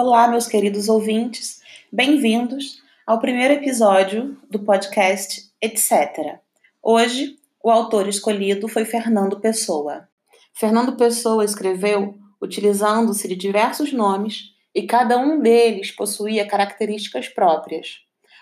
Olá, meus queridos ouvintes, bem-vindos ao primeiro episódio do podcast Etc. Hoje, o autor escolhido foi Fernando Pessoa. Fernando Pessoa escreveu utilizando-se de diversos nomes e cada um deles possuía características próprias.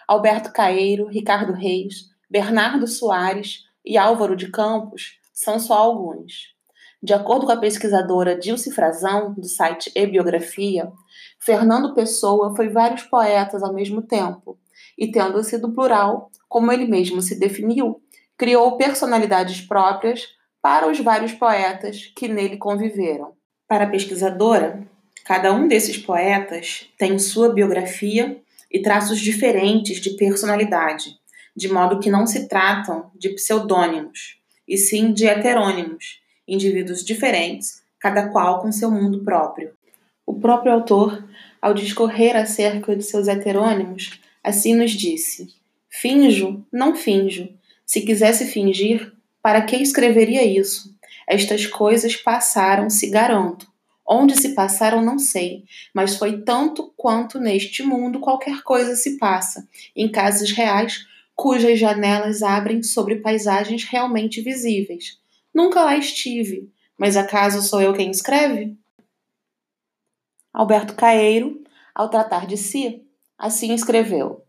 Alberto Caeiro, Ricardo Reis, Bernardo Soares e Álvaro de Campos são só alguns. De acordo com a pesquisadora Dilce Frazão, do site E-Biografia, Fernando Pessoa foi vários poetas ao mesmo tempo, e tendo sido plural, como ele mesmo se definiu, criou personalidades próprias para os vários poetas que nele conviveram. Para a pesquisadora, cada um desses poetas tem sua biografia e traços diferentes de personalidade, de modo que não se tratam de pseudônimos, e sim de heterônimos, indivíduos diferentes, cada qual com seu mundo próprio. O próprio autor, ao discorrer acerca de seus heterônimos, assim nos disse: Finjo, não finjo. Se quisesse fingir, para que escreveria isso? Estas coisas passaram-se, garanto. Onde se passaram, não sei, mas foi tanto quanto neste mundo qualquer coisa se passa, em casas reais, cujas janelas abrem sobre paisagens realmente visíveis. Nunca lá estive, mas acaso sou eu quem escreve? Alberto Caeiro, ao tratar de si, assim escreveu: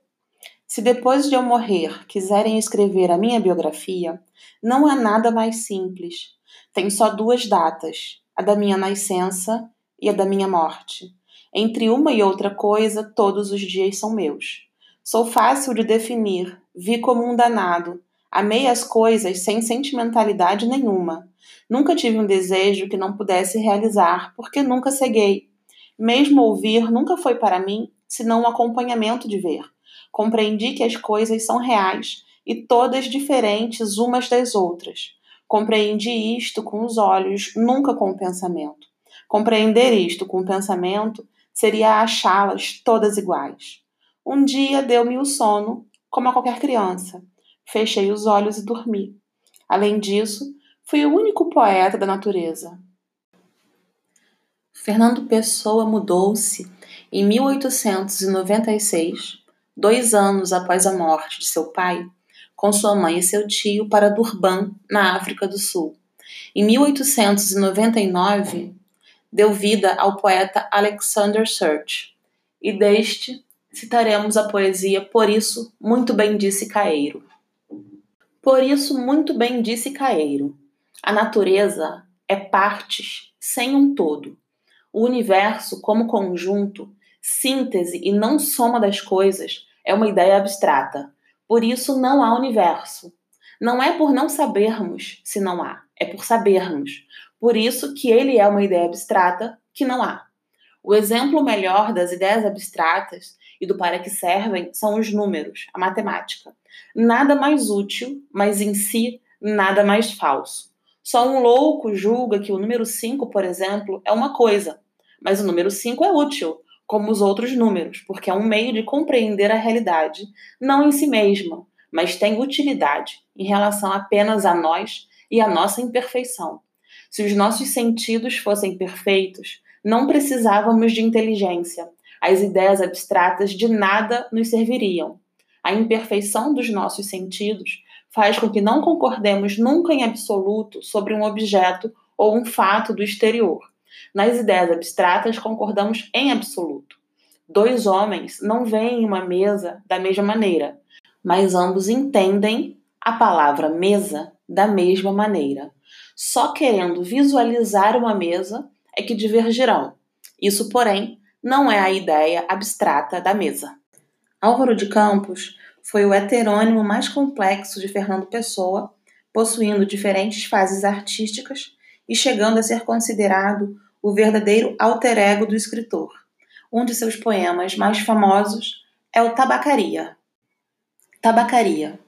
Se depois de eu morrer quiserem escrever a minha biografia, não há nada mais simples. Tem só duas datas, a da minha nascença e a da minha morte. Entre uma e outra coisa, todos os dias são meus. Sou fácil de definir, vi como um danado, Amei as coisas sem sentimentalidade nenhuma. Nunca tive um desejo que não pudesse realizar, porque nunca ceguei. Mesmo ouvir nunca foi para mim senão um acompanhamento de ver. Compreendi que as coisas são reais e todas diferentes umas das outras. Compreendi isto com os olhos, nunca com o pensamento. Compreender isto com o pensamento seria achá-las todas iguais. Um dia deu-me o sono, como a qualquer criança fechei os olhos e dormi. Além disso, fui o único poeta da natureza. Fernando Pessoa mudou-se em 1896, dois anos após a morte de seu pai, com sua mãe e seu tio para Durban, na África do Sul. Em 1899, deu vida ao poeta Alexander Search, e deste citaremos a poesia Por isso, muito bem disse Caeiro. Por isso, muito bem disse Caeiro: a natureza é partes sem um todo. O universo, como conjunto, síntese e não soma das coisas, é uma ideia abstrata. Por isso, não há universo. Não é por não sabermos se não há, é por sabermos. Por isso que ele é uma ideia abstrata que não há. O exemplo melhor das ideias abstratas e do para que servem são os números, a matemática. Nada mais útil, mas em si nada mais falso. Só um louco julga que o número 5, por exemplo, é uma coisa, mas o número 5 é útil, como os outros números, porque é um meio de compreender a realidade, não em si mesma, mas tem utilidade em relação apenas a nós e a nossa imperfeição. Se os nossos sentidos fossem perfeitos, não precisávamos de inteligência, as ideias abstratas de nada nos serviriam. A imperfeição dos nossos sentidos faz com que não concordemos nunca em absoluto sobre um objeto ou um fato do exterior. Nas ideias abstratas, concordamos em absoluto. Dois homens não veem uma mesa da mesma maneira, mas ambos entendem a palavra mesa da mesma maneira. Só querendo visualizar uma mesa é que divergirão. Isso, porém, não é a ideia abstrata da mesa. Álvaro de Campos foi o heterônimo mais complexo de Fernando Pessoa, possuindo diferentes fases artísticas e chegando a ser considerado o verdadeiro alter ego do escritor. Um de seus poemas mais famosos é o Tabacaria. Tabacaria.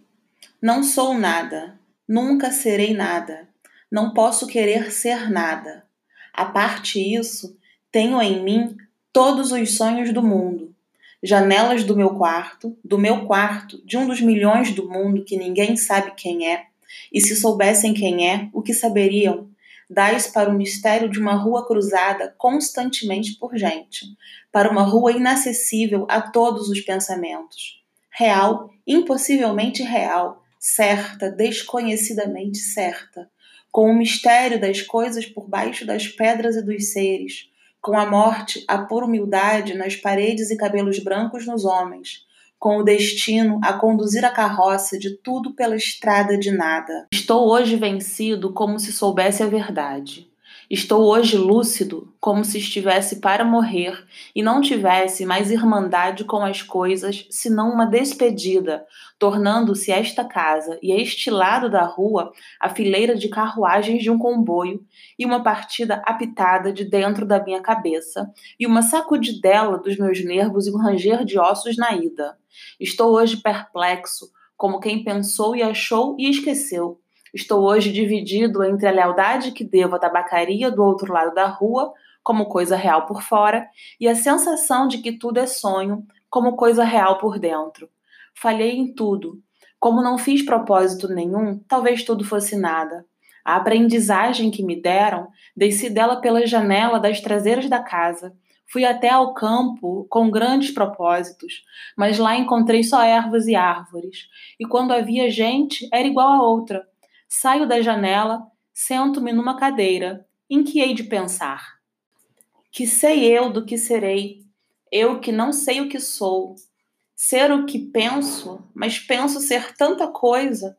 Não sou nada, nunca serei nada, não posso querer ser nada. A parte isso, tenho em mim todos os sonhos do mundo. Janelas do meu quarto, do meu quarto, de um dos milhões do mundo que ninguém sabe quem é, e se soubessem quem é, o que saberiam? Dais para o mistério de uma rua cruzada constantemente por gente, para uma rua inacessível a todos os pensamentos. Real, impossivelmente real, certa, desconhecidamente certa, com o mistério das coisas por baixo das pedras e dos seres, com a morte, a pura humildade nas paredes e cabelos brancos nos homens, com o destino a conduzir a carroça de tudo pela estrada de nada. Estou hoje vencido como se soubesse a verdade. Estou hoje lúcido, como se estivesse para morrer e não tivesse mais irmandade com as coisas, senão uma despedida, tornando-se esta casa e este lado da rua a fileira de carruagens de um comboio e uma partida apitada de dentro da minha cabeça e uma sacudidela dos meus nervos e um ranger de ossos na ida. Estou hoje perplexo, como quem pensou e achou e esqueceu Estou hoje dividido entre a lealdade que devo à tabacaria do outro lado da rua, como coisa real por fora, e a sensação de que tudo é sonho, como coisa real por dentro. Falhei em tudo. Como não fiz propósito nenhum, talvez tudo fosse nada. A aprendizagem que me deram, desci dela pela janela das traseiras da casa. Fui até ao campo com grandes propósitos, mas lá encontrei só ervas e árvores. E quando havia gente, era igual a outra, Saio da janela, sento-me numa cadeira, em que hei de pensar? Que sei eu do que serei, eu que não sei o que sou. Ser o que penso, mas penso ser tanta coisa,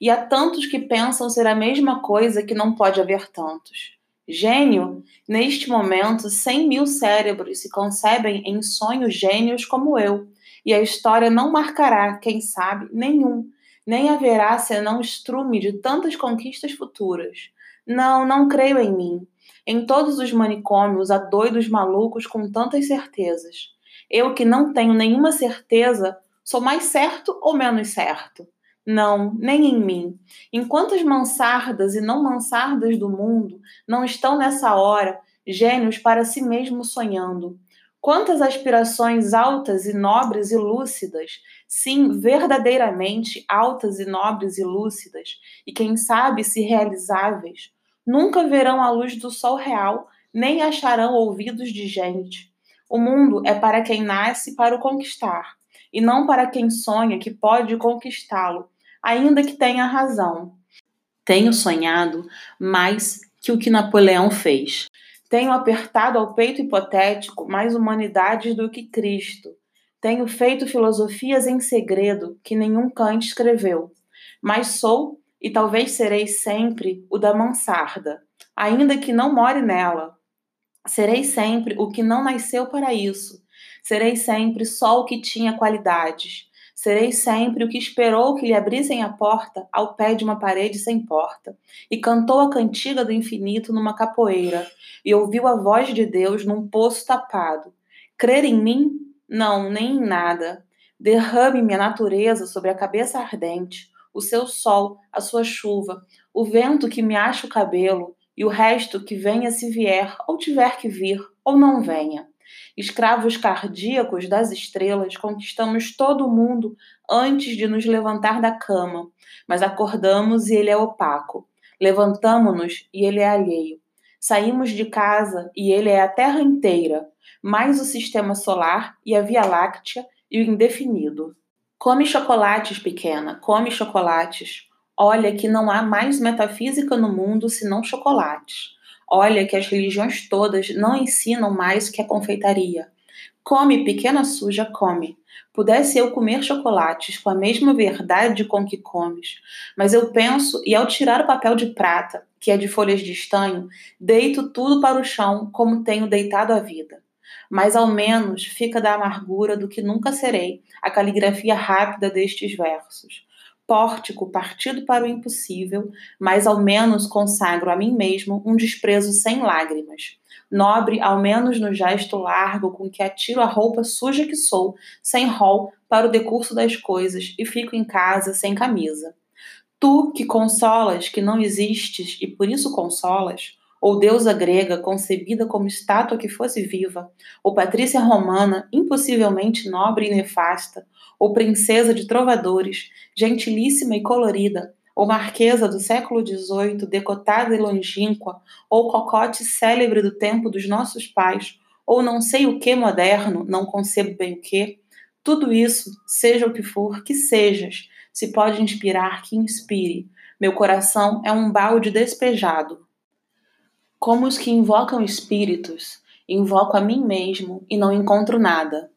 e há tantos que pensam ser a mesma coisa que não pode haver tantos. Gênio, neste momento, cem mil cérebros se concebem em sonhos gênios como eu, e a história não marcará, quem sabe, nenhum, nem haverá senão estrume de tantas conquistas futuras. Não, não creio em mim. Em todos os manicômios há doidos malucos com tantas certezas. Eu que não tenho nenhuma certeza, sou mais certo ou menos certo? Não, nem em mim. Enquanto as mansardas e não mansardas do mundo não estão nessa hora, gênios para si mesmo sonhando, Quantas aspirações altas e nobres e lúcidas, sim, verdadeiramente altas e nobres e lúcidas, e quem sabe se realizáveis, nunca verão a luz do sol real, nem acharão ouvidos de gente. O mundo é para quem nasce para o conquistar, e não para quem sonha que pode conquistá-lo, ainda que tenha razão. Tenho sonhado mais que o que Napoleão fez. Tenho apertado ao peito hipotético mais humanidades do que Cristo. Tenho feito filosofias em segredo que nenhum Kant escreveu. Mas sou, e talvez serei sempre, o da mansarda, ainda que não more nela. Serei sempre o que não nasceu para isso. Serei sempre só o que tinha qualidades. Serei sempre o que esperou que lhe abrissem a porta ao pé de uma parede sem porta, e cantou a cantiga do infinito numa capoeira, e ouviu a voz de Deus num poço tapado. Crer em mim? Não, nem em nada. Derrame-me a natureza sobre a cabeça ardente, o seu sol, a sua chuva, o vento que me acha o cabelo, e o resto que venha se vier, ou tiver que vir, ou não venha. Escravos cardíacos das estrelas, conquistamos todo o mundo antes de nos levantar da cama, mas acordamos e ele é opaco. Levantamo-nos e ele é alheio. Saímos de casa e ele é a Terra inteira, mais o sistema solar e a Via Láctea e o indefinido. Come chocolates, pequena, come chocolates. Olha que não há mais metafísica no mundo senão chocolates. Olha que as religiões todas não ensinam mais que a confeitaria. Come, pequena suja, come. Pudesse eu comer chocolates com a mesma verdade com que comes, mas eu penso e ao tirar o papel de prata, que é de folhas de estanho, deito tudo para o chão como tenho deitado a vida. Mas ao menos fica da amargura do que nunca serei a caligrafia rápida destes versos pórtico partido para o impossível, mas ao menos consagro a mim mesmo um desprezo sem lágrimas. Nobre, ao menos no gesto largo com que atiro a roupa suja que sou, sem rol, para o decurso das coisas e fico em casa sem camisa. Tu que consolas que não existes e por isso consolas, ou deusa grega concebida como estátua que fosse viva, ou patrícia romana impossivelmente nobre e nefasta, ou princesa de trovadores, gentilíssima e colorida, ou marquesa do século XVIII, decotada e longínqua, ou cocote célebre do tempo dos nossos pais, ou não sei o que moderno, não concebo bem o que, tudo isso, seja o que for, que sejas, se pode inspirar, que inspire. Meu coração é um balde despejado. Como os que invocam espíritos, invoco a mim mesmo e não encontro nada.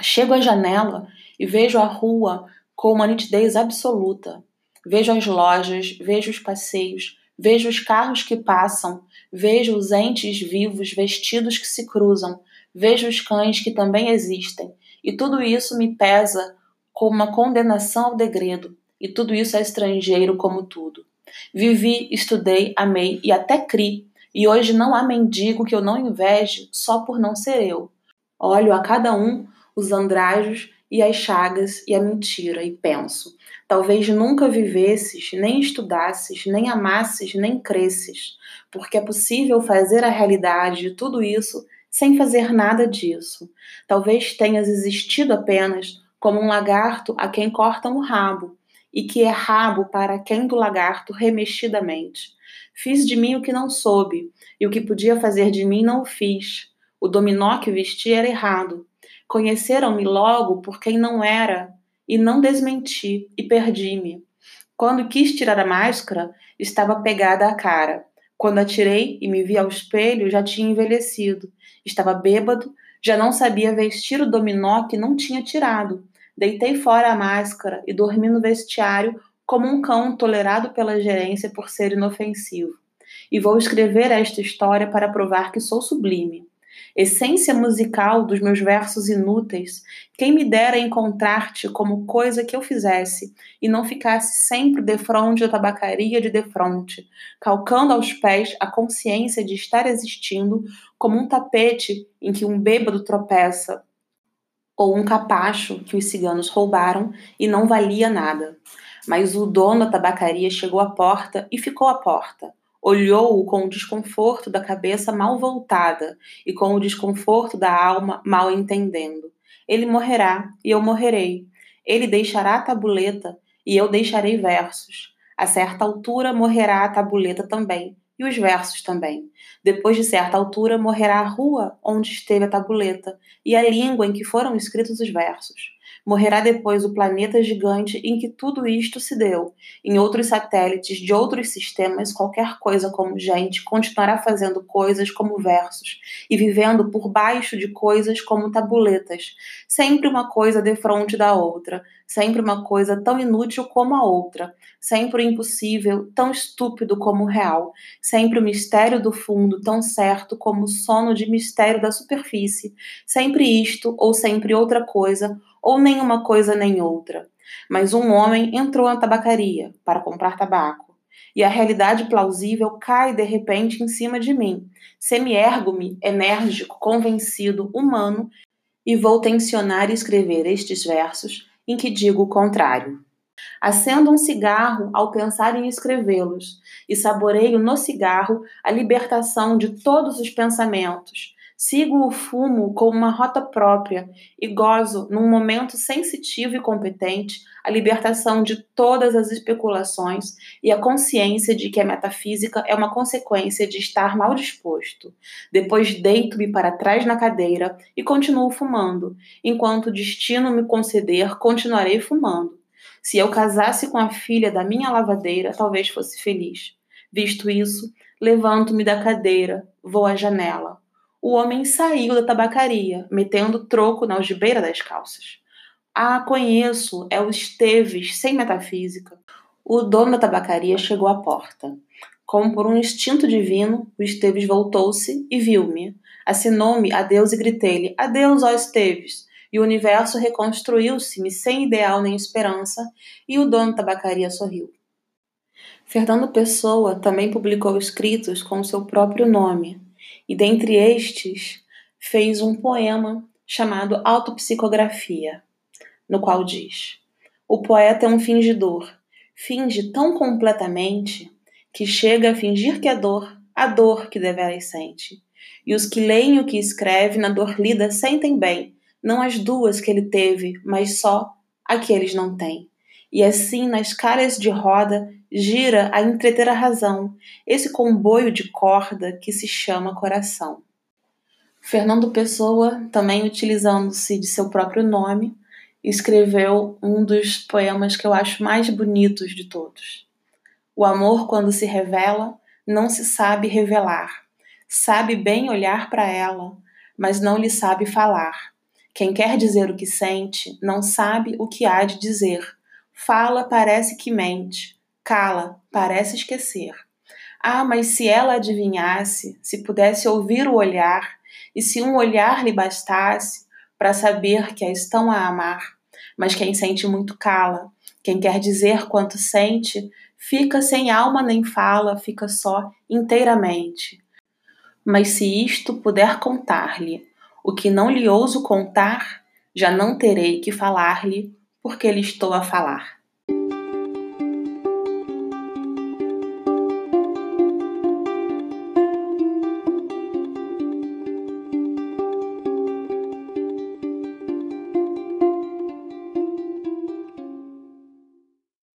Chego à janela e vejo a rua com uma nitidez absoluta. Vejo as lojas, vejo os passeios, vejo os carros que passam, vejo os entes vivos vestidos que se cruzam, vejo os cães que também existem, e tudo isso me pesa como uma condenação ao degredo, e tudo isso é estrangeiro como tudo. Vivi, estudei, amei e até cri, e hoje não há mendigo que eu não inveje só por não ser eu. Olho a cada um os andrajos e as chagas e a mentira, e penso: talvez nunca vivesses, nem estudasses, nem amasses, nem cresces, porque é possível fazer a realidade de tudo isso sem fazer nada disso. Talvez tenhas existido apenas como um lagarto a quem cortam o rabo, e que é rabo para quem do lagarto remexidamente. Fiz de mim o que não soube, e o que podia fazer de mim não o fiz. O dominó que vesti era errado, Conheceram-me logo por quem não era, e não desmenti, e perdi-me. Quando quis tirar a máscara, estava pegada à cara. Quando atirei e me vi ao espelho, já tinha envelhecido. Estava bêbado, já não sabia vestir o dominó que não tinha tirado. Deitei fora a máscara e dormi no vestiário como um cão tolerado pela gerência por ser inofensivo. E vou escrever esta história para provar que sou sublime. Essência musical dos meus versos inúteis, quem me dera encontrar-te como coisa que eu fizesse e não ficasse sempre defronte da tabacaria de defronte, calcando aos pés a consciência de estar existindo como um tapete em que um bêbado tropeça, ou um capacho que os ciganos roubaram e não valia nada. Mas o dono da tabacaria chegou à porta e ficou à porta olhou-o com o desconforto da cabeça mal voltada e com o desconforto da alma mal entendendo. Ele morrerá e eu morrerei. Ele deixará a tabuleta e eu deixarei versos. A certa altura morrerá a tabuleta também e os versos também. Depois de certa altura morrerá a rua onde esteve a tabuleta e a língua em que foram escritos os versos. Morrerá depois o planeta gigante em que tudo isto se deu. Em outros satélites de outros sistemas, qualquer coisa como gente continuará fazendo coisas como versos e vivendo por baixo de coisas como tabuletas, sempre uma coisa defronte da outra, sempre uma coisa tão inútil como a outra, sempre o impossível tão estúpido como o real, sempre o mistério do fundo tão certo como o sono de mistério da superfície, sempre isto ou sempre outra coisa ou nenhuma coisa nem outra. Mas um homem entrou na tabacaria para comprar tabaco, e a realidade plausível cai de repente em cima de mim. Semi-ergo-me, enérgico, convencido, humano, e vou tensionar e escrever estes versos em que digo o contrário. Acendo um cigarro ao pensar em escrevê-los, e saboreio no cigarro a libertação de todos os pensamentos, Sigo o fumo com uma rota própria e gozo, num momento sensitivo e competente, a libertação de todas as especulações e a consciência de que a metafísica é uma consequência de estar mal disposto. Depois deito-me para trás na cadeira e continuo fumando. Enquanto o destino me conceder, continuarei fumando. Se eu casasse com a filha da minha lavadeira, talvez fosse feliz. Visto isso, levanto-me da cadeira, vou à janela o homem saiu da tabacaria, metendo troco na algibeira das calças. Ah, conheço, é o Esteves, sem metafísica. O dono da tabacaria chegou à porta. Como por um instinto divino, o Esteves voltou-se e viu-me. Assinou-me adeus e gritei-lhe: Adeus, ó Esteves! E o universo reconstruiu-se-me sem ideal nem esperança, e o dono da tabacaria sorriu. Fernando Pessoa também publicou escritos com o seu próprio nome, e dentre estes fez um poema chamado Autopsicografia, no qual diz: O poeta é um fingidor, finge tão completamente que chega a fingir que é dor, a dor que deveras sente. E os que leem o que escreve na dor lida sentem bem, não as duas que ele teve, mas só a que eles não têm. E assim nas calhas de roda gira a entreter a razão, esse comboio de corda que se chama coração. Fernando Pessoa, também utilizando-se de seu próprio nome, escreveu um dos poemas que eu acho mais bonitos de todos. O amor, quando se revela, não se sabe revelar. Sabe bem olhar para ela, mas não lhe sabe falar. Quem quer dizer o que sente, não sabe o que há de dizer. Fala, parece que mente. Cala, parece esquecer. Ah, mas se ela adivinhasse, se pudesse ouvir o olhar, e se um olhar lhe bastasse para saber que a estão a amar. Mas quem sente muito cala, quem quer dizer quanto sente, fica sem alma nem fala, fica só inteiramente. Mas se isto puder contar-lhe, o que não lhe ouso contar, já não terei que falar-lhe, porque lhe estou a falar.